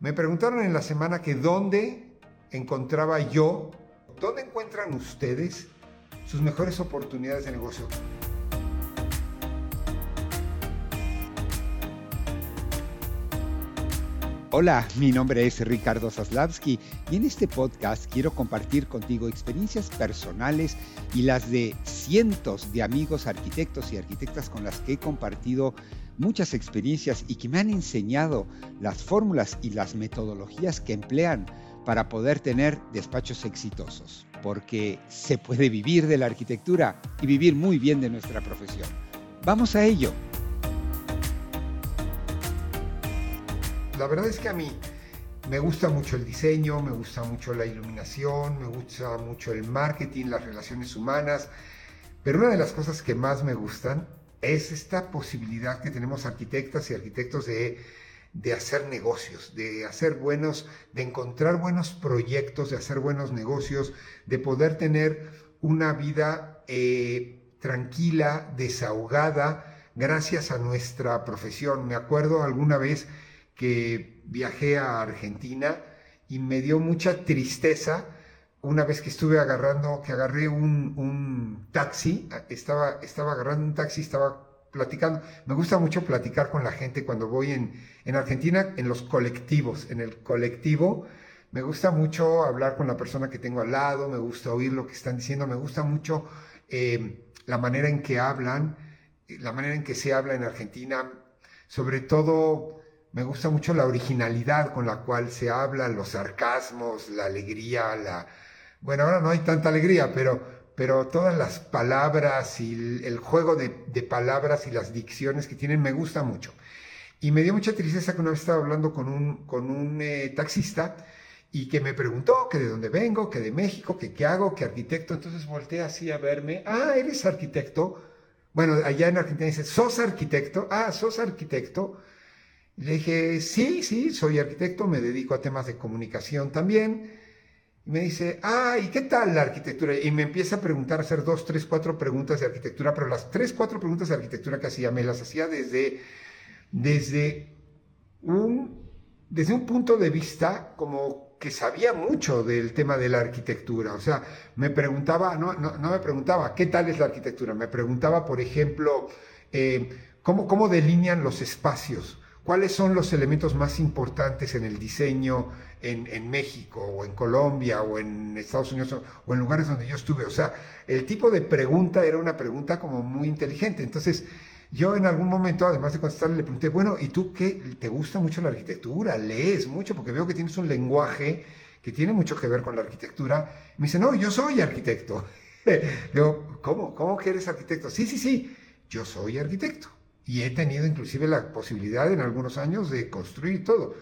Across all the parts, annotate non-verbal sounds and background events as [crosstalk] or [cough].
Me preguntaron en la semana que dónde encontraba yo, dónde encuentran ustedes sus mejores oportunidades de negocio. Hola, mi nombre es Ricardo Zaslavsky y en este podcast quiero compartir contigo experiencias personales y las de cientos de amigos arquitectos y arquitectas con las que he compartido muchas experiencias y que me han enseñado las fórmulas y las metodologías que emplean para poder tener despachos exitosos, porque se puede vivir de la arquitectura y vivir muy bien de nuestra profesión. Vamos a ello. La verdad es que a mí me gusta mucho el diseño, me gusta mucho la iluminación, me gusta mucho el marketing, las relaciones humanas, pero una de las cosas que más me gustan es esta posibilidad que tenemos arquitectas y arquitectos de, hacer negocios, de hacer buenos, de encontrar buenos proyectos, de hacer buenos negocios, de poder tener una vida eh, tranquila, desahogada, gracias a nuestra profesión. Me acuerdo alguna vez que viajé a Argentina y me dio mucha tristeza una vez que estuve agarrando, que agarré un, taxi, estaba, estaba agarrando un taxi, estaba platicando. Me gusta mucho platicar con la gente cuando voy en, en Argentina, en los colectivos, en el colectivo. Me gusta mucho hablar con la persona que tengo al lado, me gusta oír lo que están diciendo, me gusta mucho eh, la manera en que hablan, la manera en que se habla en Argentina, sobre todo me gusta mucho la originalidad con la cual se habla, los sarcasmos, la alegría, la... Bueno, ahora no hay tanta alegría, pero, pero todas las palabras y el, juego de, palabras y las dicciones que tienen me gusta mucho. Y me dio mucha tristeza que una vez estaba hablando con un, con un eh, taxista y que me preguntó que de dónde vengo, que de México, que qué hago, que arquitecto. Entonces volteé así a verme. Ah, ¿eres arquitecto? Bueno, allá en Argentina dice, ¿sos arquitecto? Ah, ¿sos arquitecto? Le dije, sí, sí, soy arquitecto, me dedico a temas de comunicación también. Y me dice, ah, ¿y qué tal la arquitectura? Y me empieza a preguntar, a hacer dos, tres, cuatro preguntas de arquitectura, pero las tres, cuatro preguntas de arquitectura que hacía, me las hacía desde, desde, un, desde un punto de vista como que sabía mucho del tema de la arquitectura. O sea, me preguntaba, no, no, me preguntaba, ¿qué tal es la arquitectura? Me preguntaba, por ejemplo, eh, ¿cómo, ¿cómo delinean los espacios? ¿Cuáles son los elementos más importantes en el diseño en, México o en Colombia o en Estados Unidos o, en lugares donde yo estuve? O sea, el tipo de pregunta era una pregunta como muy inteligente. Entonces, yo en algún momento, además de contestarle, le pregunté, bueno, ¿y tú qué? ¿Te gusta mucho la arquitectura? ¿Lees mucho? Porque veo que tienes un lenguaje que tiene mucho que ver con la arquitectura. Me dice, no, yo soy arquitecto. [laughs] Digo, ¿cómo? ¿Cómo que eres arquitecto? Sí, sí, sí, yo soy arquitecto y he tenido inclusive la posibilidad en algunos años de construir todo.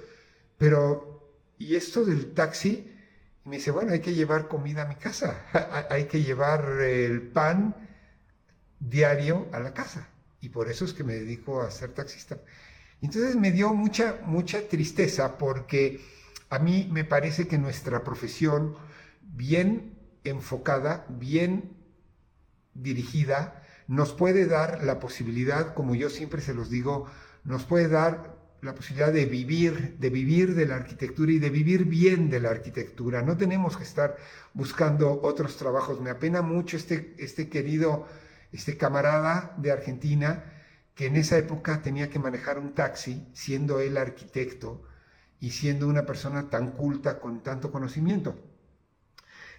Pero, ¿y esto del taxi? me dice, bueno, hay que llevar comida a mi casa, [laughs] hay que llevar el pan diario a la casa. Y por eso es que me dedico a ser taxista. Entonces me dio mucha, mucha tristeza porque a mí me parece que nuestra profesión, bien enfocada, bien dirigida, nos puede dar la posibilidad, como yo siempre se los digo, nos puede dar la posibilidad de vivir, de vivir de la arquitectura y de vivir bien de la arquitectura. No tenemos que estar buscando otros trabajos. Me apena mucho este, este querido, este camarada de Argentina, que en esa época tenía que manejar un taxi, siendo él arquitecto y siendo una persona tan culta con tanto conocimiento.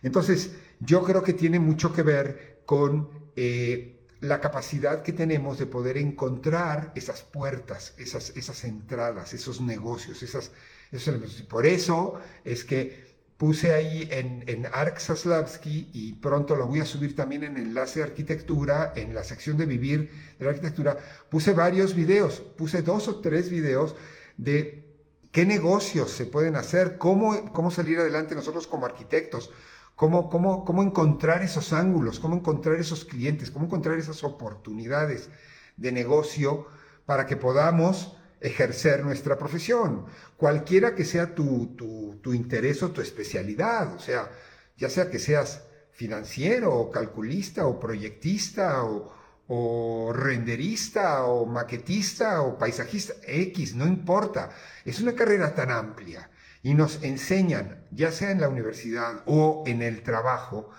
Entonces, yo creo que tiene mucho que ver con eh, la capacidad que tenemos de poder encontrar esas puertas, esas, esas entradas, esos negocios, esas, esos elementos. Por eso es que puse ahí en, en Ark Saslavsky y pronto lo voy a subir también en Enlace de Arquitectura, en la sección de Vivir de la Arquitectura, puse varios videos, puse dos o tres videos de qué negocios se pueden hacer, cómo, cómo salir adelante nosotros como arquitectos, cómo, cómo, cómo encontrar esos ángulos, cómo encontrar esos clientes, cómo encontrar esas oportunidades de negocio para que podamos ejercer nuestra profesión, cualquiera que sea tu, tu, interés o tu especialidad, o sea, ya sea que seas financiero o calculista o proyectista o, o renderista o maquetista o paisajista, X, no importa. Es una carrera tan amplia y nos enseñan, ya sea en la universidad o en el trabajo,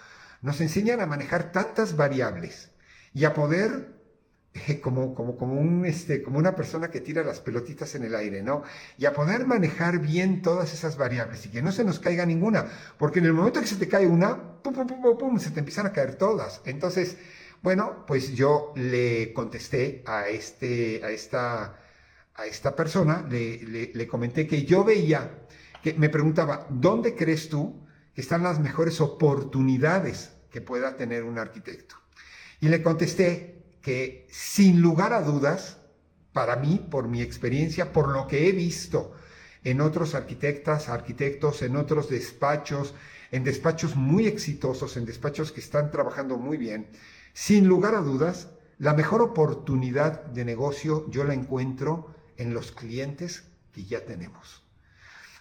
nos enseñan a manejar tantas variables y a poder eh, como, como, como, un, este, como una persona que tira las pelotitas en el aire, ¿no? Y a poder manejar bien todas esas variables y que no se nos caiga ninguna, porque en el momento que se te cae una, pum, pum, pum, pum, se te empiezan a caer todas. Entonces, bueno, pues yo le contesté a, este, a, esta, a esta persona, le, le comenté que yo veía, me preguntaba, ¿dónde crees tú que están las mejores oportunidades que pueda tener un arquitecto? Y le contesté que sin lugar a dudas, para mí, por mi experiencia, por lo que he visto en otros arquitectas, arquitectos, en otros despachos, en despachos muy exitosos, en despachos que están trabajando muy bien, sin lugar a dudas, la mejor oportunidad de negocio yo la encuentro en los clientes que ya tenemos.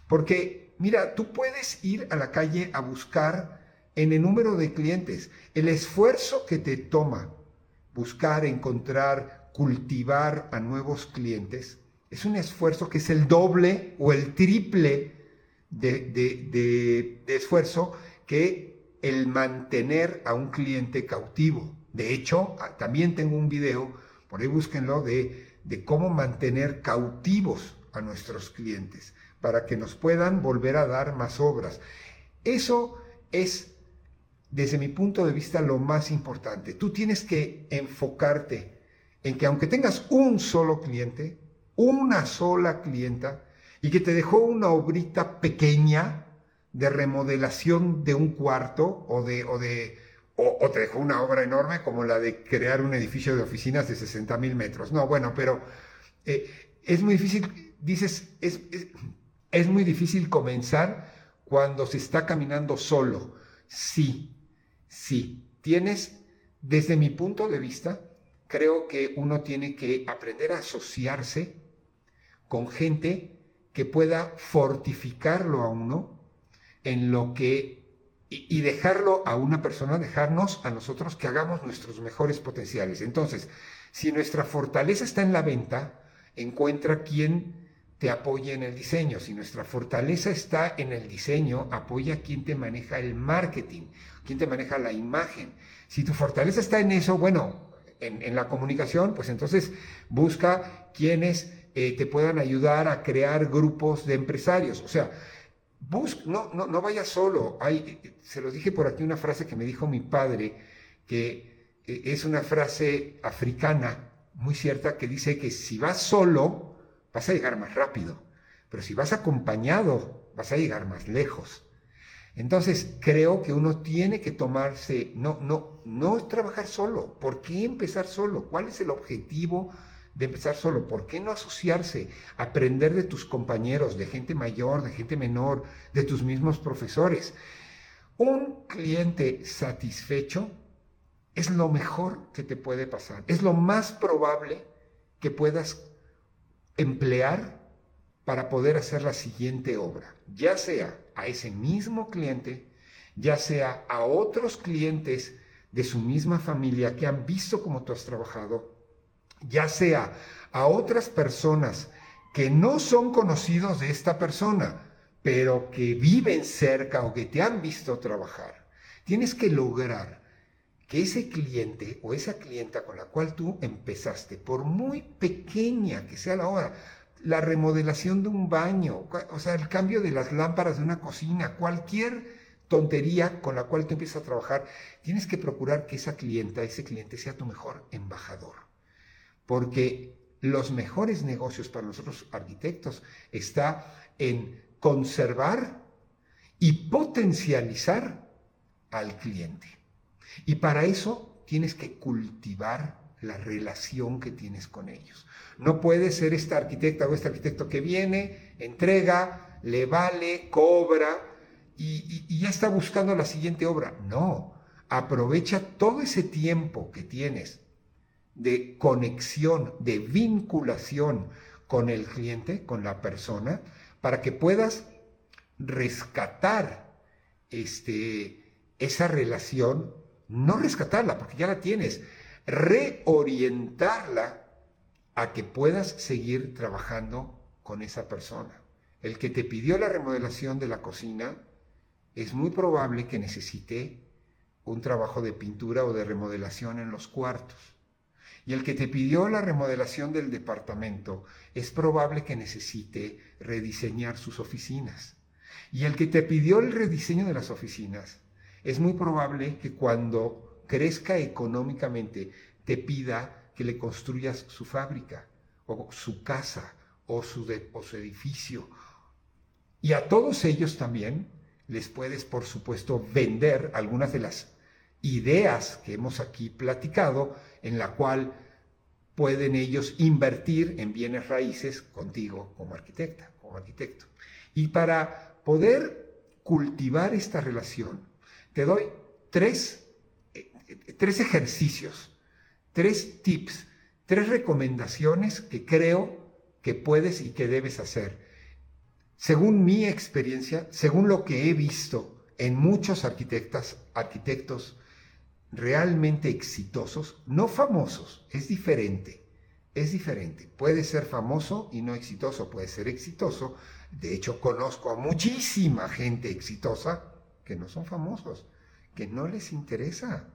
Porque, mira, tú puedes ir a la calle a buscar en el número de clientes el esfuerzo que te toma buscar, encontrar, cultivar a nuevos clientes, es un esfuerzo que es el doble o el triple de, esfuerzo que el mantener a un cliente cautivo. De hecho, también tengo un video, por ahí búsquenlo, de, de cómo mantener cautivos a nuestros clientes para que nos puedan volver a dar más obras. Eso es desde mi punto de vista, lo más importante. Tú tienes que enfocarte en que aunque tengas un solo cliente, una sola clienta, y que te dejó una obrita pequeña de remodelación de un cuarto o de, o de o, te dejó una obra enorme como la de crear un edificio de oficinas de 60 mil metros. No, bueno, pero eh, es muy difícil, dices, es, muy difícil comenzar cuando se está caminando solo. Sí, Sí, tienes, desde mi punto de vista, creo que uno tiene que aprender a asociarse con gente que pueda fortificarlo a uno en lo que y, dejarlo a una persona, dejarnos a nosotros que hagamos nuestros mejores potenciales. Entonces, si nuestra fortaleza está en la venta, encuentra quien te apoye en el diseño. Si nuestra fortaleza está en el diseño, apoya a quien te maneja el marketing, quien te maneja la imagen. Si tu fortaleza está en eso, bueno, en, la comunicación, pues entonces busca quienes eh, te puedan ayudar a crear grupos de empresarios. O sea, bus no, no, no vayas solo. Hay, se los dije por aquí una frase que me dijo mi padre, que eh, es una frase africana muy cierta, que dice que si vas solo, vas a llegar más rápido, pero si vas acompañado, vas a llegar más lejos. Entonces, creo que uno tiene que tomarse, no, no, no trabajar solo. ¿Por qué empezar solo? ¿Cuál es el objetivo de empezar solo? ¿Por qué no asociarse? Aprender de tus compañeros, de gente mayor, de gente menor, de tus mismos profesores. Un cliente satisfecho es lo mejor que te puede pasar. Es lo más probable que puedas emplear para poder hacer la siguiente obra, ya sea a ese mismo cliente, ya sea a otros clientes de su misma familia que han visto cómo tú has trabajado, ya sea a otras personas que no son conocidos de esta persona, pero que viven cerca o que te han visto trabajar. Tienes que lograr que ese cliente o esa clienta con la cual tú empezaste, por muy pequeña que sea la obra, la remodelación de un baño, o sea, el cambio de las lámparas de una cocina, cualquier tontería con la cual tú empiezas a trabajar, tienes que procurar que esa clienta, ese cliente sea tu mejor embajador. Porque los mejores negocios para nosotros arquitectos está en conservar y potencializar al cliente. Y para eso tienes que cultivar la relación que tienes con ellos. No puedes ser esta arquitecta o este arquitecto que viene, entrega, le vale, cobra y, y, ya está buscando la siguiente obra. No, aprovecha todo ese tiempo que tienes de conexión, de vinculación con el cliente, con la persona, para que puedas rescatar este, esa relación no rescatarla, porque ya la tienes, reorientarla a que puedas seguir trabajando con esa persona. El que te pidió la remodelación de la cocina es muy probable que necesite un trabajo de pintura o de remodelación en los cuartos. Y el que te pidió la remodelación del departamento es probable que necesite rediseñar sus oficinas. Y el que te pidió el rediseño de las oficinas es muy probable que cuando crezca económicamente te pida que le construyas su fábrica o su casa o su, edificio. Y a todos ellos también les puedes, por supuesto, vender algunas de las ideas que hemos aquí platicado, en la cual pueden ellos invertir en bienes raíces contigo como arquitecta, como arquitecto. Y para poder cultivar esta relación, te doy tres, eh, tres ejercicios, tres tips, tres recomendaciones que creo que puedes y que debes hacer según mi experiencia, según lo que he visto en muchos arquitectas, arquitectos realmente exitosos, no famosos, es diferente, es diferente. Puede ser famoso y no exitoso, puede ser exitoso. De hecho, conozco a muchísima gente exitosa que no son famosos, que no les interesa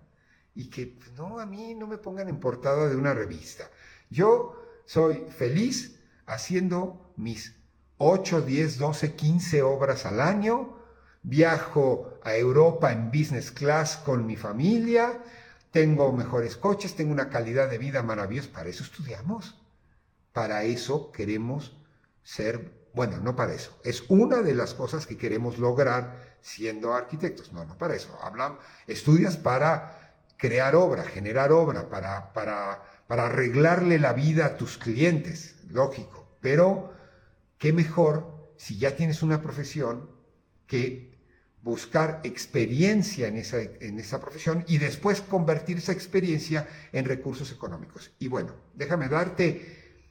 y que pues, no, a mí no me pongan en portada de una revista. Yo soy feliz haciendo mis 8, 10, 12, 15 obras al año, viajo a Europa en business class con mi familia, tengo mejores coches, tengo una calidad de vida maravillosa. Para eso estudiamos. Para eso queremos ser, bueno, no para eso. Es una de las cosas que queremos lograr siendo arquitectos. No, no para eso. Hablan, estudias para crear obra, generar obra, para, para, para arreglarle la vida a tus clientes, lógico. Pero ¿Qué mejor si ya tienes una profesión que buscar experiencia en esa, en esa profesión y después convertir esa experiencia en recursos económicos? Y bueno, déjame darte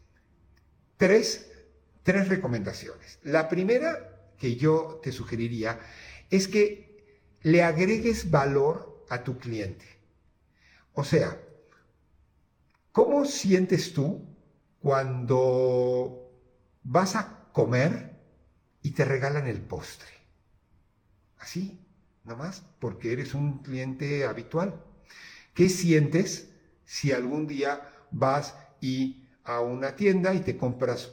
tres, tres recomendaciones. La primera que yo te sugeriría es que le agregues valor a tu cliente. O sea, ¿cómo sientes tú cuando vas a comer y te regalan el postre. Así, nomás, porque eres un cliente habitual. ¿Qué sientes si algún día vas y a una tienda y te compras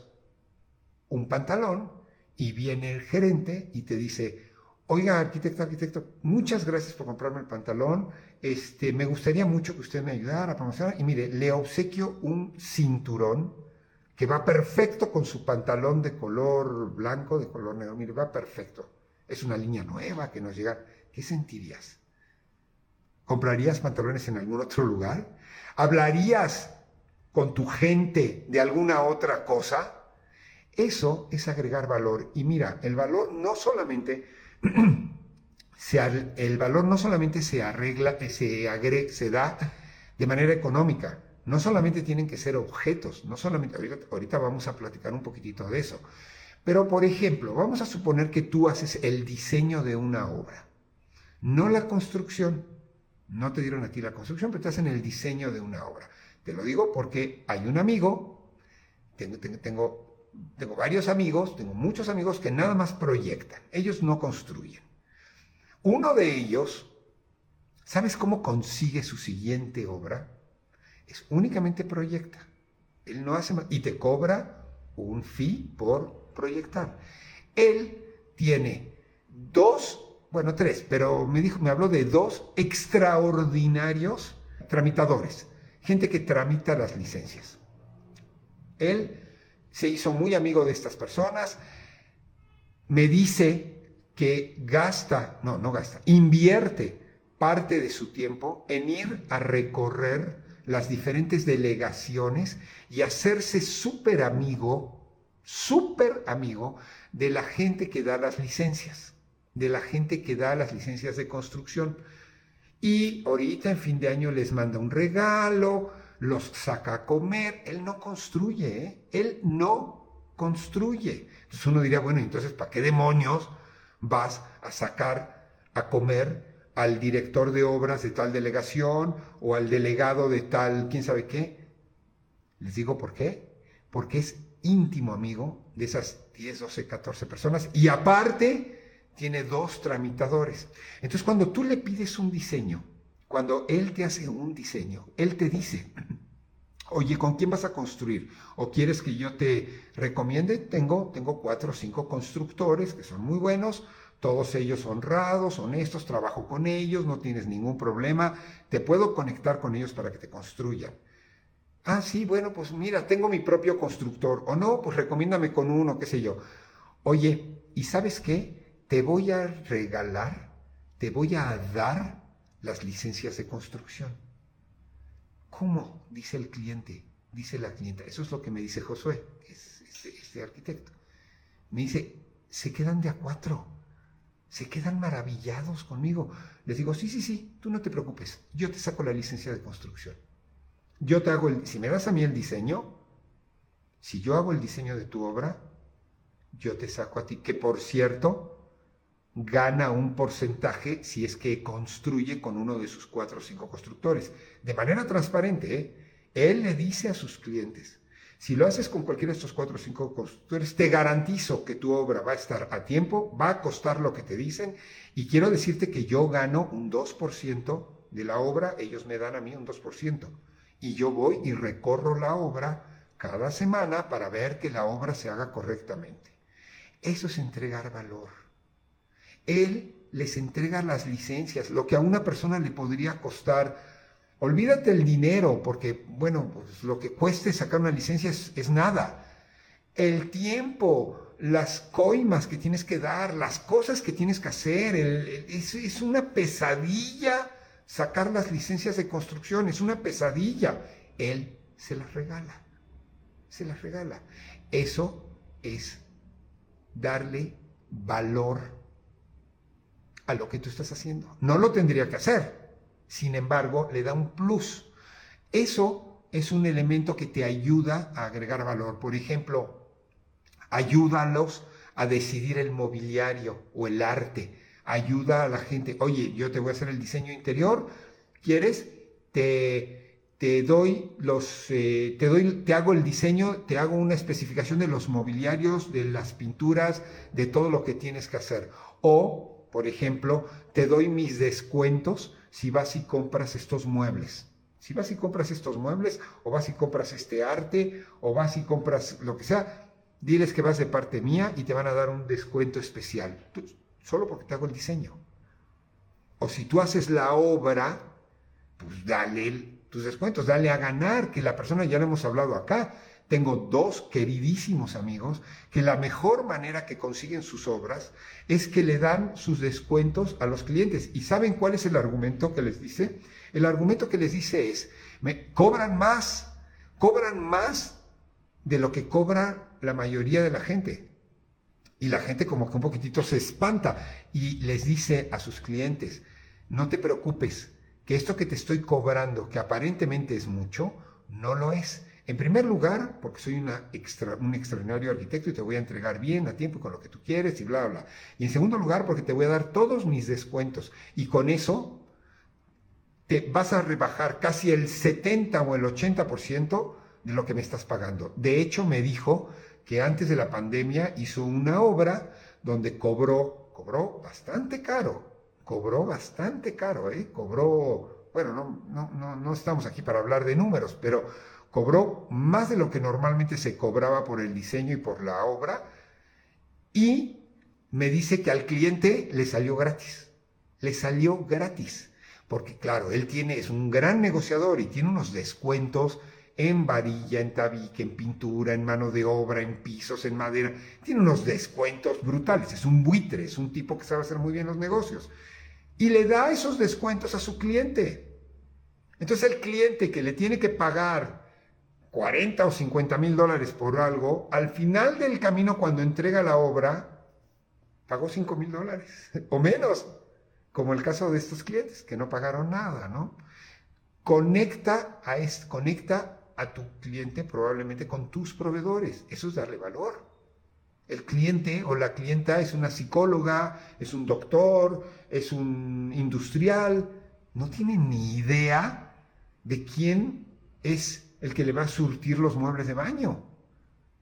un pantalón y viene el gerente y te dice, oiga, arquitecto, arquitecto, muchas gracias por comprarme el pantalón, este, me gustaría mucho que usted me ayudara a promocionar y mire, le obsequio un cinturón que va perfecto con su pantalón de color blanco, de color negro. Mire, va perfecto. Es una línea nueva que nos llega. ¿Qué sentirías? ¿Comprarías pantalones en algún otro lugar? ¿Hablarías con tu gente de alguna otra cosa? Eso es agregar valor. Y mira, el valor no solamente [clears throat] el valor no solamente se arregla, se, agrega, se da de manera económica, no solamente tienen que ser objetos, no solamente, ahorita, vamos a platicar un poquitito de eso, pero por ejemplo, vamos a suponer que tú haces el diseño de una obra, no la construcción, no te dieron a ti la construcción, pero te hacen el diseño de una obra. Te lo digo porque hay un amigo, tengo, tengo, tengo varios amigos, tengo muchos amigos que nada más proyectan, ellos no construyen. Uno de ellos, ¿sabes cómo consigue su siguiente obra? es únicamente proyecta. Él no hace más y te cobra un fee por proyectar. Él tiene dos, bueno, tres, pero me dijo, me habló de dos extraordinarios tramitadores, gente que tramita las licencias. Él se hizo muy amigo de estas personas, me dice que gasta, no, no gasta, invierte parte de su tiempo en ir a recorrer las diferentes delegaciones y hacerse súper amigo, súper amigo de la gente que da las licencias, de la gente que da las licencias de construcción. Y ahorita en fin de año les manda un regalo, los saca a comer, él no construye, ¿eh? él no construye. Entonces uno diría, bueno, entonces, ¿para qué demonios vas a sacar a comer al director de obras de tal delegación o al delegado de tal, quién sabe qué. Les digo por qué. Porque es íntimo amigo de esas 10, 12, 14 personas y aparte tiene dos tramitadores. Entonces cuando tú le pides un diseño, cuando él te hace un diseño, él te dice, oye, ¿con quién vas a construir? ¿O quieres que yo te recomiende? Tengo, tengo cuatro o cinco constructores que son muy buenos, todos ellos honrados, honestos, trabajo con ellos, no tienes ningún problema, te puedo conectar con ellos para que te construyan. Ah, sí, bueno, pues mira, tengo mi propio constructor. O no, pues recomiéndame con uno, qué sé yo. Oye, ¿y sabes qué? Te voy a regalar, te voy a dar las licencias de construcción. ¿Cómo? Dice el cliente, dice la clienta. Eso es lo que me dice Josué, es este, este arquitecto. Me dice, se quedan de a cuatro, se quedan maravillados conmigo. Les digo, sí, sí, sí, tú no te preocupes, yo te saco la licencia de construcción. Yo te hago el, si me das a mí el diseño, si yo hago el diseño de tu obra, yo te saco a ti, que por cierto, gana un porcentaje si es que construye con uno de sus cuatro o cinco constructores. De manera transparente, ¿eh? él le dice a sus clientes, si lo haces con cualquiera de estos cuatro o cinco constructores, te garantizo que tu obra va a estar a tiempo, va a costar lo que te dicen, y quiero decirte que yo gano un 2% de la obra, ellos me dan a mí un 2% y yo voy y recorro la obra cada semana para ver que la obra se haga correctamente. Eso es entregar valor. Él les entrega las licencias, lo que a una persona le podría costar. Olvídate el dinero, porque, bueno, pues lo que cueste sacar una licencia es, nada. El tiempo, las coimas que tienes que dar, las cosas que tienes que hacer, es una pesadilla sacar las licencias de construcción, es una pesadilla. Él se las regala, se las regala. Eso es darle valor a lo que tú estás haciendo. No lo tendría que hacer, sin embargo, le da un plus. Eso es un elemento que te ayuda a agregar valor. Por ejemplo, ayúdalos a decidir el mobiliario o el arte ayuda a la gente. Oye, yo te voy a hacer el diseño interior, ¿quieres? Te, te doy los, eh, te doy, te hago el diseño, te hago una especificación de los mobiliarios, de las pinturas, de todo lo que tienes que hacer. O, por ejemplo, te doy mis descuentos si vas y compras estos muebles. Si vas y compras estos muebles, o vas y compras este arte, o vas y compras lo que sea, diles que vas de parte mía y te van a dar un descuento especial solo porque te hago el diseño. O si tú haces la obra, pues dale tus descuentos, dale a ganar, que la persona, ya lo hemos hablado acá, tengo dos queridísimos amigos que la mejor manera que consiguen sus obras es que le dan sus descuentos a los clientes. ¿Y saben cuál es el argumento que les dice? El argumento que les dice es, me cobran más, cobran más de lo que cobra la mayoría de la gente. Y la gente como que un poquitito se espanta y les dice a sus clientes, no te preocupes, que esto que te estoy cobrando, que aparentemente es mucho, no lo es. En primer lugar, porque soy un extraordinario arquitecto y te voy a entregar bien a tiempo con lo que tú quieres y bla, bla. Y en segundo lugar, porque te voy a dar todos mis descuentos. Y con eso te vas a rebajar casi el 70 o el 80% de lo que me estás pagando. De hecho, me dijo que antes de la pandemia hizo una obra donde cobró, cobró bastante caro, cobró bastante caro, ¿eh? cobró, bueno, no, no, no, no estamos aquí para hablar de números, pero cobró más de lo que normalmente se cobraba por el diseño y por la obra, y me dice que al cliente le salió gratis, le salió gratis, porque claro, él tiene, es un gran negociador y tiene unos descuentos en varilla, en tabique, en pintura, en mano de obra, en pisos, en madera. Tiene unos descuentos brutales. Es un buitre, es un tipo que sabe hacer muy bien los negocios. Y le da esos descuentos a su cliente. Entonces el cliente que le tiene que pagar 40 o 50 mil dólares por algo, al final del camino cuando entrega la obra, pagó 5 mil dólares [laughs] o menos, como el caso de estos clientes que no pagaron nada, ¿no? Conecta a, conecta a tu cliente probablemente con tus proveedores. Eso es darle valor. El cliente o la clienta es una psicóloga, es un doctor, es un industrial, no tiene ni idea de quién es el que le va a surtir los muebles de baño.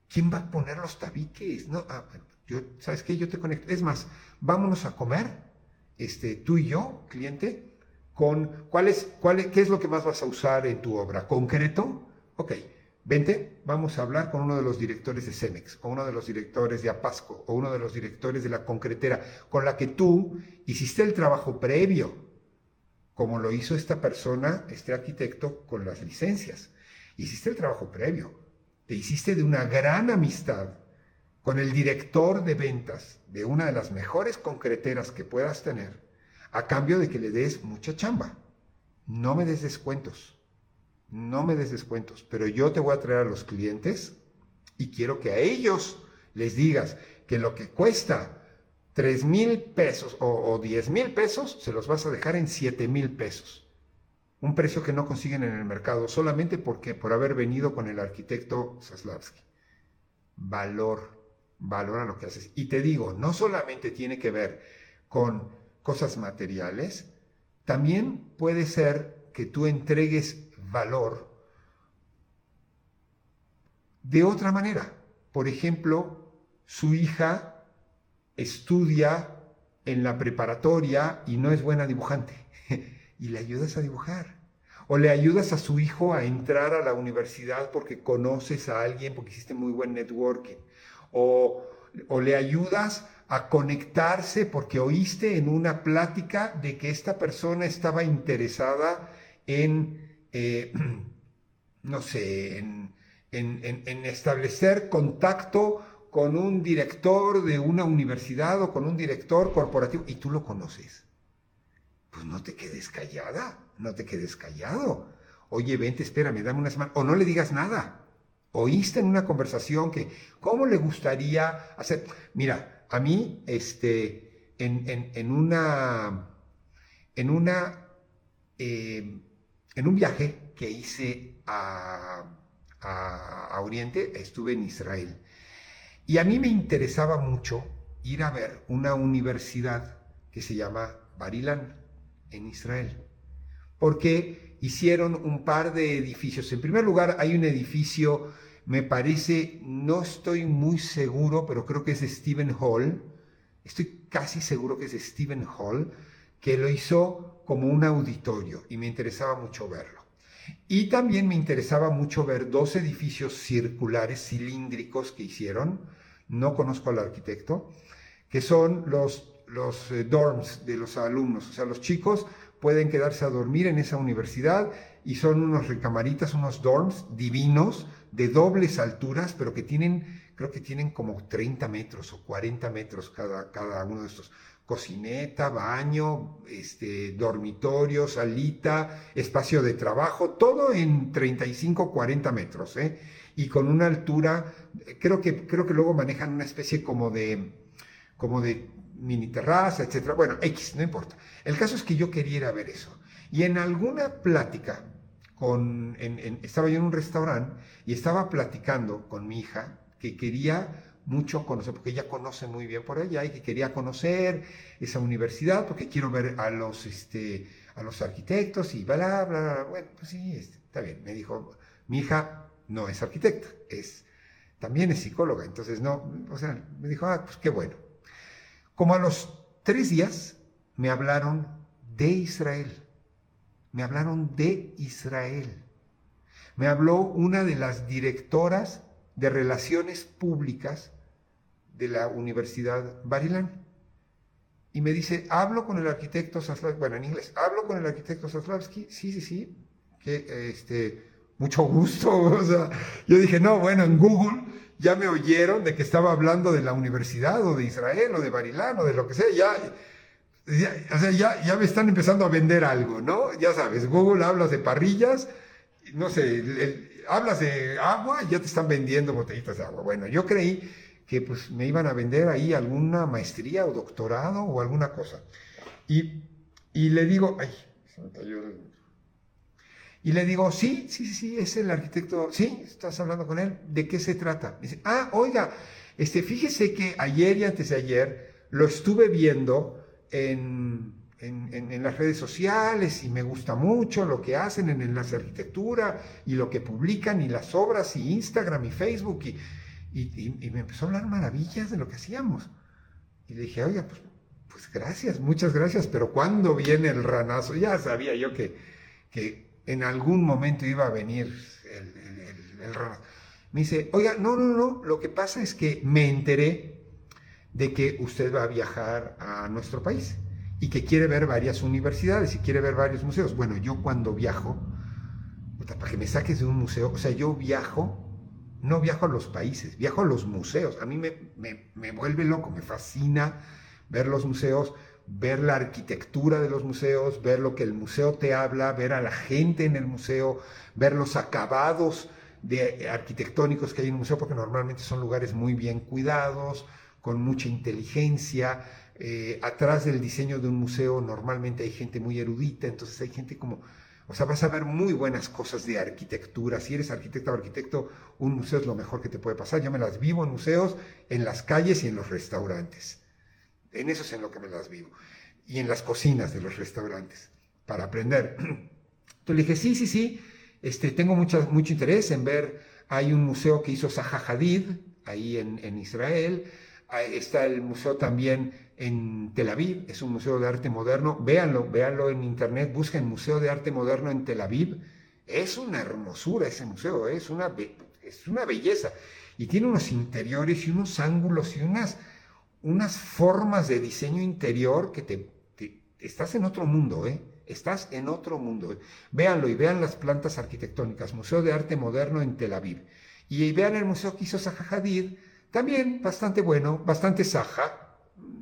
¿Quién va a poner los tabiques? No, ah, yo, ¿sabes qué? Yo te conecto. Es más, vámonos a comer, este, tú y yo, cliente, con cuál es, cuál qué es lo que más vas a usar en tu obra. ¿Concreto? Ok, vente, vamos a hablar con uno de los directores de Cemex, o uno de los directores de Apasco, o uno de los directores de la concretera, con la que tú hiciste el trabajo previo, como lo hizo esta persona, este arquitecto, con las licencias. Hiciste el trabajo previo, te hiciste de una gran amistad con el director de ventas de una de las mejores concreteras que puedas tener, a cambio de que le des mucha chamba. No me des descuentos, no me des descuentos, pero yo te voy a traer a los clientes y quiero que a ellos les digas que lo que cuesta 3 mil pesos o, o 10 mil pesos, se los vas a dejar en 7 mil pesos. Un precio que no consiguen en el mercado solamente porque por haber venido con el arquitecto Zaslavsky. Valor valora lo que haces. Y te digo, no solamente tiene que ver con cosas materiales, también puede ser que tú entregues valor de otra manera. Por ejemplo, su hija estudia en la preparatoria y no es buena dibujante [laughs] y le ayudas a dibujar. O le ayudas a su hijo a entrar a la universidad porque conoces a alguien, porque hiciste muy buen networking o, le ayudas a conectarse porque oíste en una plática de que esta persona estaba interesada en, eh, [clears throat] no sé, en, establecer contacto con un director de una universidad o con un director corporativo y tú lo conoces. Pues no te quedes callada, no te quedes callado. Oye, vente, espérame, dame una semana. O no le digas nada oíste en una conversación que, ¿cómo le gustaría hacer? Mira, a mí, este, en, una, en una, eh, en un viaje que hice a, a, Oriente, estuve en Israel. Y a mí me interesaba mucho ir a ver una universidad que se llama Barilan en Israel. Porque hicieron un par de edificios. En primer lugar, hay un edificio me parece, no estoy muy seguro, pero creo que es de Stephen Hall, estoy casi seguro que es de Stephen Hall, que lo hizo como un auditorio y me interesaba mucho verlo. Y también me interesaba mucho ver dos edificios circulares, cilíndricos que hicieron, no conozco al arquitecto, que son los, los eh, dorms de los alumnos, o sea, los chicos pueden quedarse a dormir en esa universidad y son unos recamaritas, unos dorms divinos, de dobles alturas, pero que tienen, creo que tienen como 30 metros o 40 metros cada, cada uno de estos. Cocineta, baño, este, dormitorio, salita, espacio de trabajo, todo en 35, 40 metros, ¿eh? Y con una altura, creo que, creo que luego manejan una especie como de, como de mini terraza, etcétera. Bueno, X, no importa. El caso es que yo quería ver eso. Y en alguna plática estaba yo en un restaurante y estaba platicando con mi hija que quería mucho conocer, porque ella conoce muy bien por allá y que quería conocer esa universidad, porque quiero ver a los, este, a los arquitectos y bla, bla, bla. Bueno, pues sí, este, está bien. Me dijo, mi hija no es arquitecta, es, también es psicóloga, entonces no, o sea, me dijo, ah, pues qué bueno. Como a los tres días me hablaron de Israel me hablaron de Israel. Me habló una de las directoras de relaciones públicas de la Universidad Barilán. Y me dice, hablo con el arquitecto Zaslavsky, bueno, en inglés, hablo con el arquitecto Zaslavsky, sí, sí, sí, que este, mucho gusto. [laughs] O sea, yo dije, no, bueno, en Google ya me oyeron de que estaba hablando de la universidad o de Israel o de Barilán o de lo que sea, ya o sea, ya, ya me están empezando a vender algo, ¿no? Ya sabes, Google hablas de parrillas, no sé, hablas de agua ya te están vendiendo botellitas de agua. Bueno, yo creí que pues me iban a vender ahí alguna maestría o doctorado o alguna cosa. Y, y le digo, ay, se me Y le digo, sí, sí, sí, es el arquitecto, sí, estás hablando con él, ¿de qué se trata? dice, ah, oiga, Este, fíjese que ayer y antes de ayer lo estuve viendo en, en, las redes sociales y me gusta mucho lo que hacen en Enlace Arquitectura y lo que publican y las obras y Instagram y Facebook y, y, me empezó a hablar maravillas de lo que hacíamos. Y le dije, oiga, pues, pues gracias, muchas gracias, pero ¿cuándo viene el ranazo? Ya sabía yo que, que en algún momento iba a venir el, el. Me dice, oiga, no, no, no, lo que pasa es que me enteré de que usted va a viajar a nuestro país y que quiere ver varias universidades y quiere ver varios museos. Bueno, yo cuando viajo, para que me saques de un museo, o sea, yo viajo, no viajo a los países, viajo a los museos. A mí me, me, vuelve loco, me fascina ver los museos, ver la arquitectura de los museos, ver lo que el museo te habla, ver a la gente en el museo, ver los acabados de arquitectónicos que hay en un museo, porque normalmente son lugares muy bien cuidados, con mucha inteligencia, eh, atrás del diseño de un museo normalmente hay gente muy erudita, entonces hay gente como, o sea, vas a ver muy buenas cosas de arquitectura. Si eres arquitecto o arquitecto, un museo es lo mejor que te puede pasar. Yo me las vivo en museos, en las calles y en los restaurantes. En eso es en lo que me las vivo. Y en las cocinas de los restaurantes, para aprender. [clears throat] Entonces le dije, sí, sí, sí, este, tengo mucho, mucho interés en ver, hay un museo que hizo Zaha Hadid, ahí en, en Israel, está el museo también en Tel Aviv, es un museo de arte moderno, véanlo, véanlo en internet, busquen Museo de Arte Moderno en Tel Aviv, es una hermosura ese museo, es una, es una belleza, y tiene unos interiores y unos ángulos y unas, unas formas de diseño interior que te, estás en otro mundo, ¿eh? Estás en otro mundo. Véanlo y vean las plantas arquitectónicas, Museo de Arte Moderno en Tel Aviv. Y vean el museo que hizo Zaha Hadid, también bastante bueno, bastante Zaha,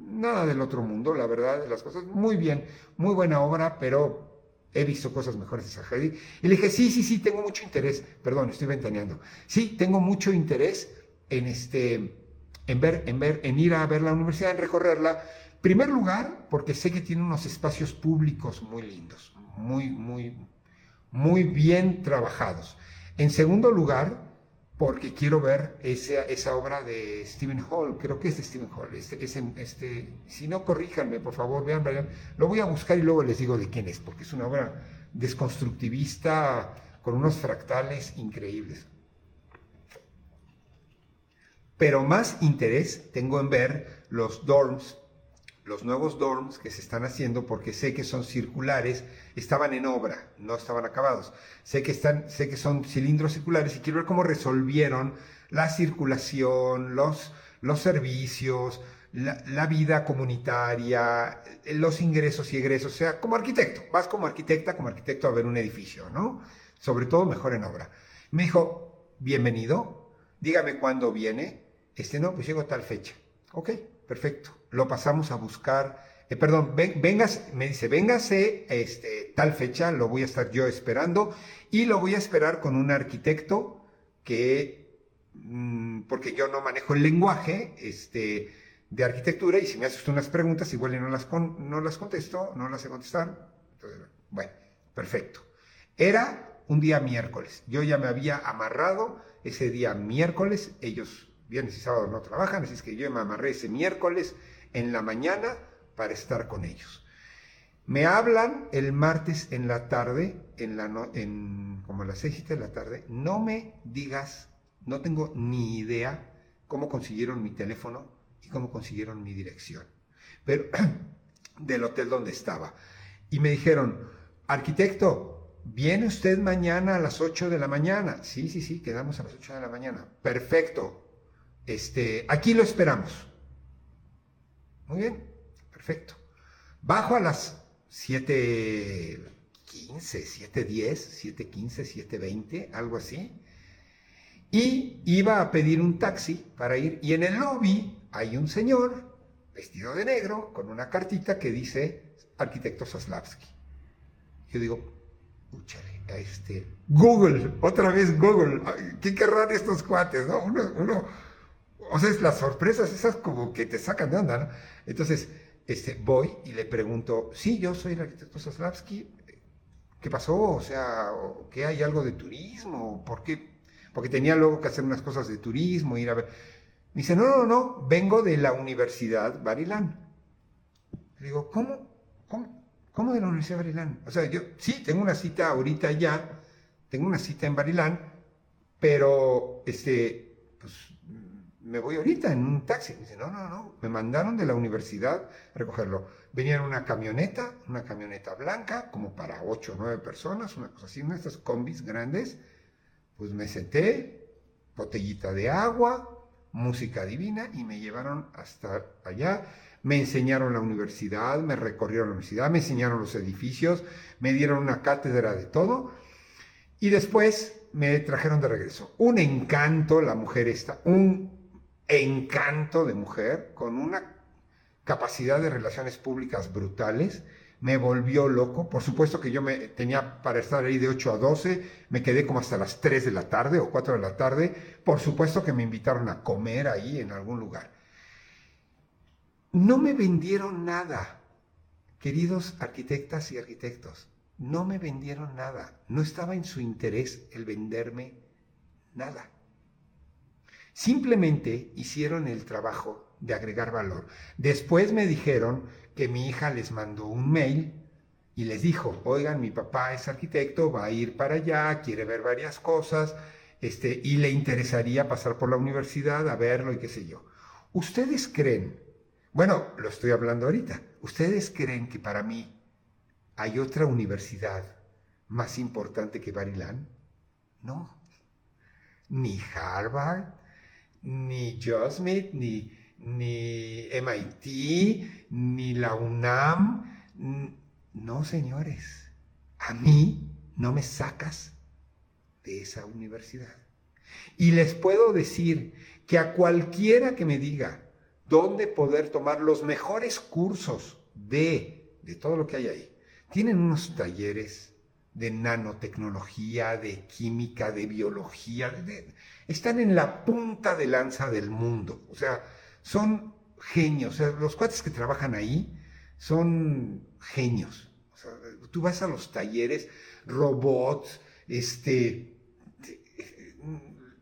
nada del otro mundo, la verdad de las cosas. Muy bien, muy buena obra, pero he visto cosas mejores de Sahadi. Y le dije, sí, sí, sí, tengo mucho interés. Perdón, estoy ventaneando. Sí, tengo mucho interés en este, en ver, en ver, en ir a ver la universidad, en recorrerla. Primer lugar, porque sé que tiene unos espacios públicos muy lindos, muy, muy, muy bien trabajados. En segundo lugar, porque quiero ver esa, esa obra de Stephen Hall, creo que es de Stephen Hall, este, este, si no corríjanme, por favor, vean, vean, lo voy a buscar y luego les digo de quién es, porque es una obra desconstructivista con unos fractales increíbles. Pero más interés tengo en ver los dorms los nuevos dorms que se están haciendo, porque sé que son circulares, estaban en obra, no estaban acabados. Sé que, están, sé que son cilindros circulares y quiero ver cómo resolvieron la circulación, los, servicios, la, vida comunitaria, los ingresos y egresos. O sea, como arquitecto, vas como arquitecta, como arquitecto a ver un edificio, ¿no? Sobre todo mejor en obra. Me dijo, bienvenido, dígame cuándo viene. Este no, pues llego tal fecha. Ok, perfecto lo pasamos a buscar. Eh, perdón, vengas, me dice, véngase este, tal fecha, lo voy a estar yo esperando y lo voy a esperar con un arquitecto que, mm, porque yo no manejo el lenguaje este, de arquitectura y si me haces unas preguntas, igual no las, no las contesto, no las sé contestar. bueno, perfecto. Era un día miércoles. Yo ya me había amarrado ese día miércoles. Ellos viernes y sábado no trabajan, así es que yo me amarré ese miércoles en la mañana para estar con ellos. Me hablan el martes en la tarde, en la en, como a las seis de la tarde. No me digas, no tengo ni idea cómo consiguieron mi teléfono y cómo consiguieron mi dirección. Pero [clears throat] del hotel donde estaba. Y me dijeron, arquitecto, ¿viene usted mañana a las 8 de la mañana? Sí, sí, sí, quedamos a las 8 de la mañana. Perfecto. Este, aquí lo esperamos. Muy bien, perfecto. Bajo a las 7.15, 7.10, 7.15, 7.20, algo así. Y iba a pedir un taxi para ir. Y en el lobby hay un señor vestido de negro con una cartita que dice arquitecto Soslavsky. Yo digo, este Google, otra vez Google. ¿Qué querrán estos cuates? No? Uno o sea, es las sorpresas esas como que te sacan de onda, ¿no? Entonces, este, voy y le pregunto, sí, yo soy el arquitecto Soslavsky, ¿qué pasó? O sea, ¿qué hay algo de turismo? ¿Por qué? Porque tenía luego que hacer unas cosas de turismo, ir a ver. Me dice, no, no, no, vengo de la Universidad Barilán. Le digo, ¿cómo? ¿Cómo? ¿Cómo de la Universidad Barilán? O sea, yo sí, tengo una cita ahorita ya, tengo una cita en Barilán, pero este, pues me voy ahorita en un taxi. Me dice, no, no, no, me mandaron de la universidad a recogerlo. Venía en una camioneta, una camioneta blanca, como para ocho o nueve personas, una cosa así, una estas combis grandes. Pues me senté, botellita de agua, música divina, y me llevaron hasta allá. Me enseñaron la universidad, me recorrieron la universidad, me enseñaron los edificios, me dieron una cátedra de todo. Y después me trajeron de regreso. Un encanto, la mujer esta, un encanto de mujer, con una capacidad de relaciones públicas brutales, me volvió loco. Por supuesto que yo me tenía para estar ahí de 8 a 12, me quedé como hasta las 3 de la tarde o 4 de la tarde. Por supuesto que me invitaron a comer ahí en algún lugar. No me vendieron nada, queridos arquitectas y arquitectos. No me vendieron nada. No estaba en su interés el venderme nada. Simplemente hicieron el trabajo de agregar valor. Después me dijeron que mi hija les mandó un mail y les dijo, oigan, mi papá es arquitecto, va a ir para allá, quiere ver varias cosas, este, y le interesaría pasar por la universidad a verlo y qué sé yo. ¿Ustedes creen, bueno, lo estoy hablando ahorita, ¿ustedes creen que para mí hay otra universidad más importante que Barilán? No. Ni Harvard, ni Joe Smith, ni, ni MIT, ni la UNAM. No, señores, a mí no me sacas de esa universidad. Y les puedo decir que a cualquiera que me diga dónde poder tomar los mejores cursos de, de todo lo que hay ahí, tienen unos talleres de nanotecnología, de química, de biología, están en la punta de lanza del mundo. O sea, son genios. O sea, los cuates que trabajan ahí son genios. O sea, tú vas a los talleres, robots, este,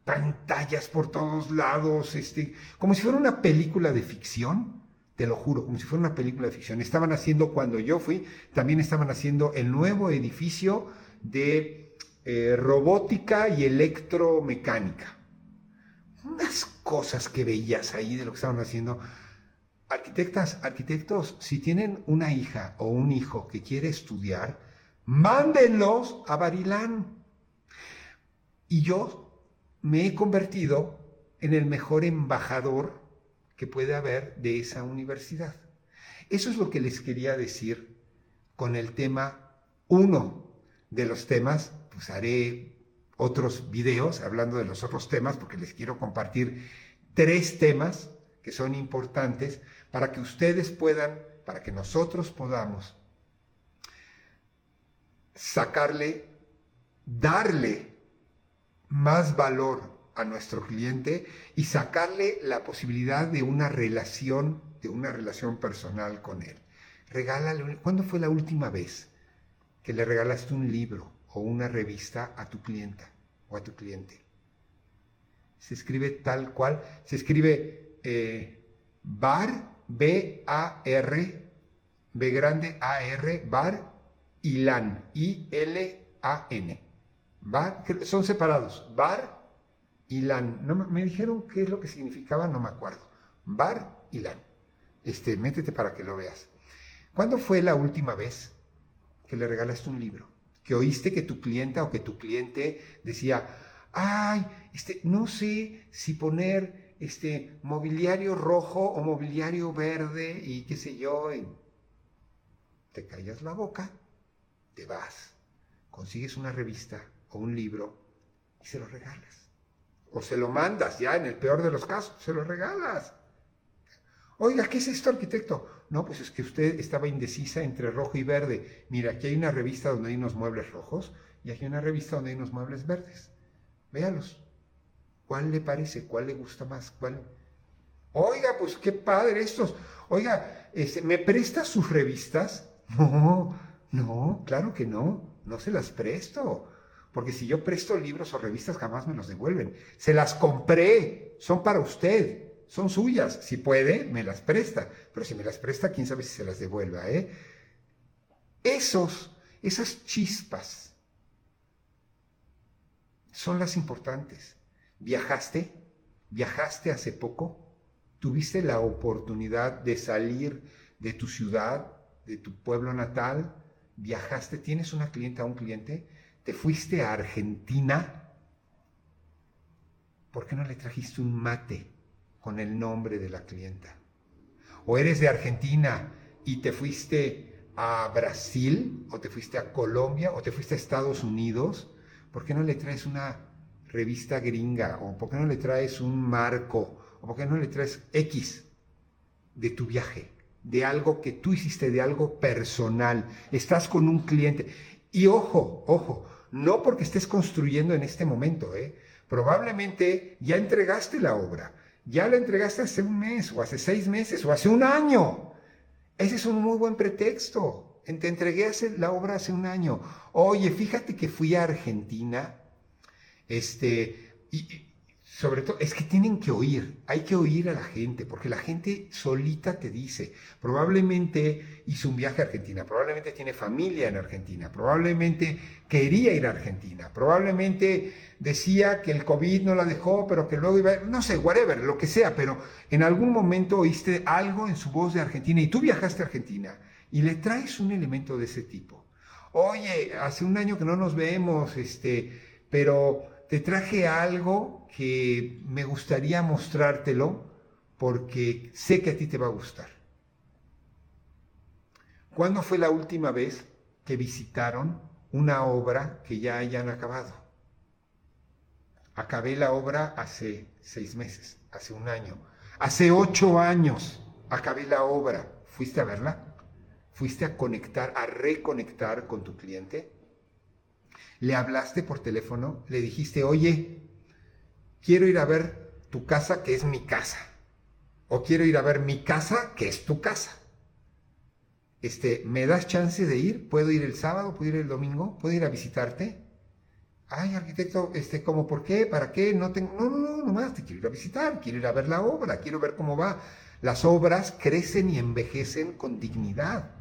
pantallas por todos lados, este, como si fuera una película de ficción te lo juro, como si fuera una película de ficción. Estaban haciendo, cuando yo fui, también estaban haciendo el nuevo edificio de eh, robótica y electromecánica. Unas cosas que veías ahí de lo que estaban haciendo. Arquitectas, arquitectos, si tienen una hija o un hijo que quiere estudiar, mándenlos a Barilán. Y yo me he convertido en el mejor embajador que puede haber de esa universidad. Eso es lo que les quería decir con el tema uno de los temas, pues haré otros videos hablando de los otros temas porque les quiero compartir tres temas que son importantes para que ustedes puedan, para que nosotros podamos sacarle, darle más valor a nuestro cliente y sacarle la posibilidad de una relación, de una relación personal con él. Regálale, ¿cuándo fue la última vez que le regalaste un libro o una revista a tu clienta o a tu cliente? Se escribe tal cual, se escribe eh, bar, B-A-R, B grande A-R, bar, ILAN, I-L-A-N. Bar, son separados, bar, y No, me dijeron qué es lo que significaba, no me acuerdo. Bar y LAN. Este, métete para que lo veas. ¿Cuándo fue la última vez que le regalaste un libro? Que oíste que tu clienta o que tu cliente decía, ay, este, no sé si poner este mobiliario rojo o mobiliario verde y qué sé yo. Te callas la boca, te vas, consigues una revista o un libro y se lo regalas o se lo mandas ya en el peor de los casos, se lo regalas. Oiga, ¿qué es esto, arquitecto? No, pues es que usted estaba indecisa entre rojo y verde. Mira, aquí hay una revista donde hay unos muebles rojos y aquí hay una revista donde hay unos muebles verdes. Véalos. ¿Cuál le parece? ¿Cuál le gusta más? ¿Cuál? Oiga, pues qué padre estos. Oiga, este, ¿me presta sus revistas? [laughs] No, no, claro que no. No se las presto. Porque si yo presto libros o revistas jamás me los devuelven. Se las compré, son para usted, son suyas. Si puede, me las presta. Pero si me las presta, quién sabe si se las devuelva, ¿eh? Esos, esas chispas son las importantes. ¿Viajaste? ¿Viajaste hace poco? ¿Tuviste la oportunidad de salir de tu ciudad, de tu pueblo natal? ¿Viajaste? ¿Tienes una clienta o un cliente? ¿Te fuiste a Argentina? ¿Por qué no le trajiste un mate con el nombre de la clienta? ¿O eres de Argentina y te fuiste a Brasil? ¿O te fuiste a Colombia? ¿O te fuiste a Estados Unidos? ¿Por qué no le traes una revista gringa? ¿O por qué no le traes un marco? ¿O por qué no le traes X de tu viaje? De algo que tú hiciste, de algo personal. Estás con un cliente. Y ojo, ojo, no porque estés construyendo en este momento, ¿eh? Probablemente ya entregaste la obra, ya la entregaste hace un mes o hace seis meses o hace un año. Ese es un muy buen pretexto. Te entregué la obra hace un año. Oye, fíjate que fui a Argentina, este, y, sobre todo, es que tienen que oír, hay que oír a la gente, porque la gente solita te dice, probablemente hizo un viaje a Argentina, probablemente tiene familia en Argentina, probablemente quería ir a Argentina, probablemente decía que el COVID no la dejó, pero que luego iba, no sé, whatever, lo que sea, pero en algún momento oíste algo en su voz de Argentina y tú viajaste a Argentina y le traes un elemento de ese tipo. Oye, hace un año que no nos vemos, este, pero te traje algo que me gustaría mostrártelo porque sé que a ti te va a gustar. ¿Cuándo fue la última vez que visitaron una obra que ya hayan acabado? Acabé la obra hace seis meses, hace un año, hace ocho años acabé la obra. ¿Fuiste a verla? ¿Fuiste a conectar, a reconectar con tu cliente? Le hablaste por teléfono, le dijiste, oye, quiero ir a ver tu casa que es mi casa. O quiero ir a ver mi casa que es tu casa. Este, ¿me das chance de ir? ¿Puedo ir el sábado? ¿Puedo ir el domingo? ¿Puedo ir a visitarte? Ay, arquitecto, este, ¿cómo por qué? ¿Para qué? No tengo. No, no, no, nomás te quiero ir a visitar, quiero ir a ver la obra, quiero ver cómo va. Las obras crecen y envejecen con dignidad.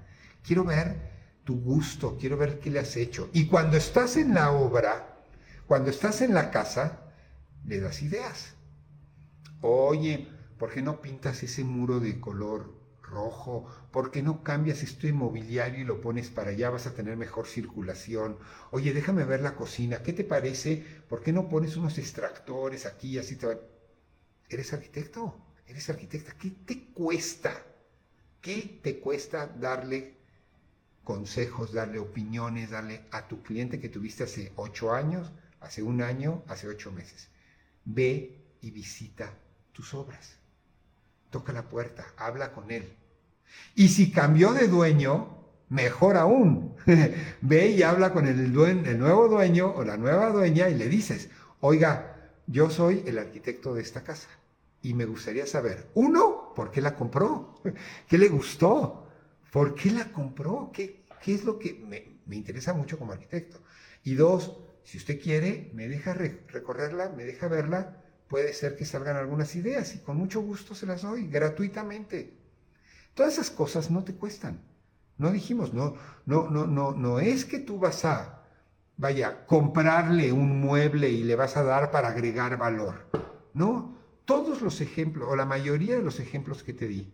Quiero ver tu gusto, quiero ver qué le has hecho. Y cuando estás en la obra, cuando estás en la casa, le das ideas. Oye, ¿por qué no pintas ese muro de color rojo? ¿Por qué no cambias este mobiliario y lo pones para allá? Vas a tener mejor circulación. Oye, déjame ver la cocina. ¿Qué te parece? ¿Por qué no pones unos extractores aquí? Así te va... ¿Eres arquitecto? ¿Eres arquitecta? ¿Qué te cuesta? ¿Qué te cuesta darle consejos, darle opiniones, darle a tu cliente que tuviste hace ocho años, hace un año, hace ocho meses. Ve y visita tus obras. Toca la puerta, habla con él. Y si cambió de dueño, mejor aún. [laughs] Ve y habla con el, el nuevo dueño o la nueva dueña y le dices, oiga, yo soy el arquitecto de esta casa y me gustaría saber, uno, ¿por qué la compró? [laughs] ¿Qué le gustó? ¿Por qué la compró? ¿Qué, qué es lo que me, interesa mucho como arquitecto? Y dos, si usted quiere, me deja recorrerla, me deja verla, puede ser que salgan algunas ideas y con mucho gusto se las doy gratuitamente. Todas esas cosas no te cuestan. No dijimos, no, no, no, no, no es que tú vas a, vaya, comprarle un mueble y le vas a dar para agregar valor. No, todos los ejemplos, o la mayoría de los ejemplos que te di,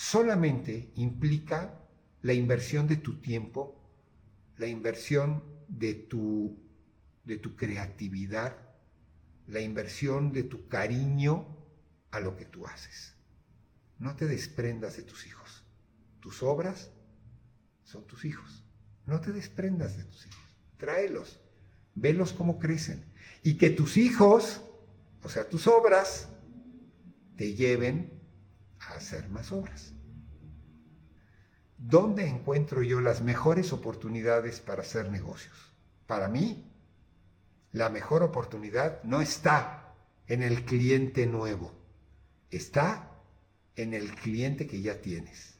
solamente implica la inversión de tu tiempo, la inversión de tu, de tu creatividad, la inversión de tu cariño a lo que tú haces. No te desprendas de tus hijos. Tus obras son tus hijos. No te desprendas de tus hijos. Tráelos. Velos cómo crecen. Y que tus hijos, o sea, tus obras, te lleven hacer más obras. ¿Dónde encuentro yo las mejores oportunidades para hacer negocios? Para mí, la mejor oportunidad no está en el cliente nuevo, está en el cliente que ya tienes.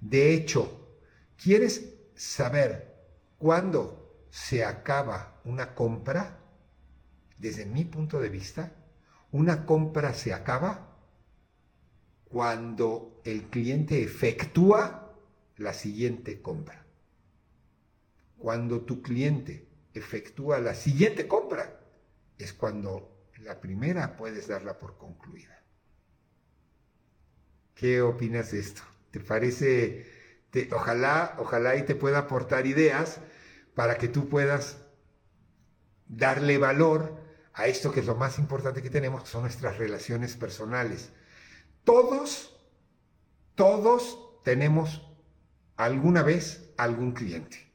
De hecho, ¿quieres saber cuándo se acaba una compra? Desde mi punto de vista, una compra se acaba cuando el cliente efectúa la siguiente compra. Cuando tu cliente efectúa la siguiente compra, es cuando la primera puedes darla por concluida. ¿Qué opinas de esto? ¿Te parece? ojalá, ojalá y te pueda aportar ideas para que tú puedas darle valor a esto que es lo más importante que tenemos, que son nuestras relaciones personales. Todos, todos tenemos alguna vez algún cliente.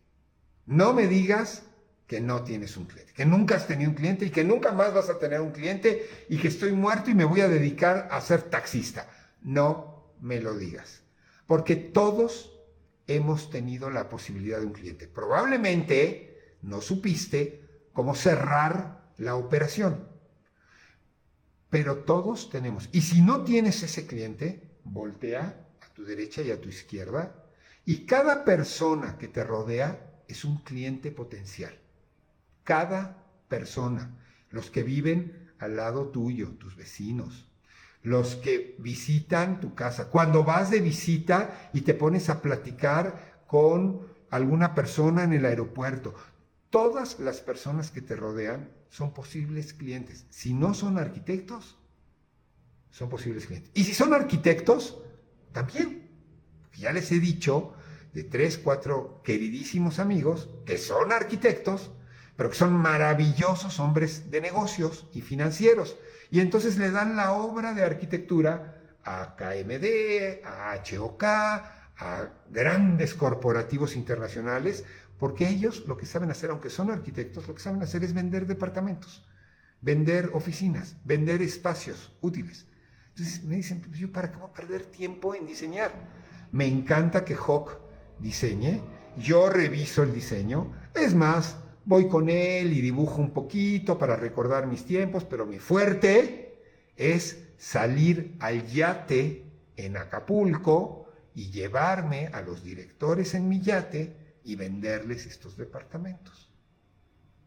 No me digas que no tienes un cliente, que nunca has tenido un cliente y que nunca más vas a tener un cliente y que estoy muerto y me voy a dedicar a ser taxista. No me lo digas, porque todos hemos tenido la posibilidad de un cliente. Probablemente no supiste cómo cerrar la operación, pero todos tenemos. Y si no tienes ese cliente, voltea a tu derecha y a tu izquierda y cada persona que te rodea es un cliente potencial. Cada persona, los que viven al lado tuyo, tus vecinos, los que visitan tu casa. Cuando vas de visita y te pones a platicar con alguna persona en el aeropuerto, todas las personas que te rodean son posibles clientes. Si no son arquitectos, son posibles clientes. Y si son arquitectos, también. Ya les he dicho de tres, cuatro queridísimos amigos que son arquitectos, pero que son maravillosos hombres de negocios y financieros. Y entonces le dan la obra de arquitectura a KMD, a HOK, a grandes corporativos internacionales, porque ellos lo que saben hacer, aunque son arquitectos, lo que saben hacer es vender departamentos, vender oficinas, vender espacios útiles. Entonces me dicen, pues yo para qué voy a perder tiempo en diseñar. Me encanta que Hawk diseñe, yo reviso el diseño, es más, voy con él y dibujo un poquito para recordar mis tiempos, pero mi fuerte es salir al yate en Acapulco y llevarme a los directores en mi yate y venderles estos departamentos.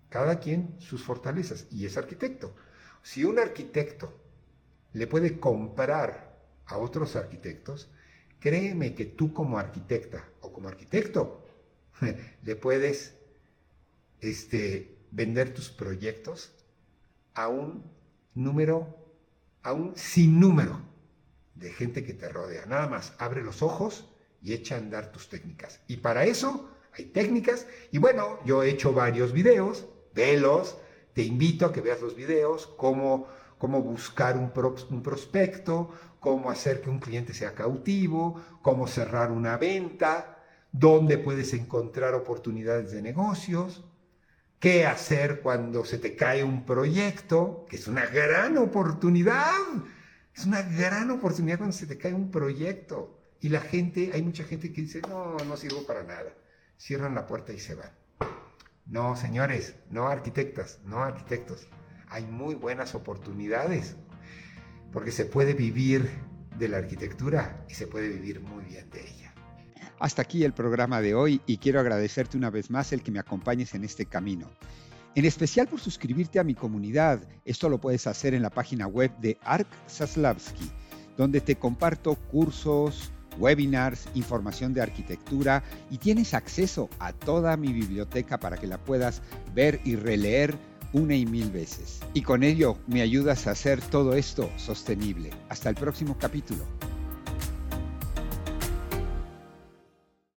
Cada quien sus fortalezas y es arquitecto. Si un arquitecto le puede comprar a otros arquitectos, créeme que tú como arquitecta o como arquitecto [laughs] le puedes este, vender tus proyectos a un número, a un sinnúmero de gente que te rodea. Nada más, abre los ojos y echa a andar tus técnicas. Y para eso hay técnicas. Y bueno, yo he hecho varios videos, velos, te invito a que veas los videos, cómo, cómo buscar un, un prospecto, cómo hacer que un cliente sea cautivo, cómo cerrar una venta, dónde puedes encontrar oportunidades de negocios qué hacer cuando se te cae un proyecto, que es una gran oportunidad. Es una gran oportunidad cuando se te cae un proyecto. Y la gente, hay mucha gente que dice, no, no sirvo para nada. Cierran la puerta y se van. No, señores, no arquitectas, no arquitectos. Hay muy buenas oportunidades porque se puede vivir de la arquitectura y se puede vivir muy bien de ella. Hasta aquí el programa de hoy y quiero agradecerte una vez más el que me acompañes en este camino. En especial por suscribirte a mi comunidad. Esto lo puedes hacer en la página web de Ark Saslavsky, donde te comparto cursos, webinars, información de arquitectura y tienes acceso a toda mi biblioteca para que la puedas ver y releer una y mil veces. Y con ello me ayudas a hacer todo esto sostenible. Hasta el próximo capítulo.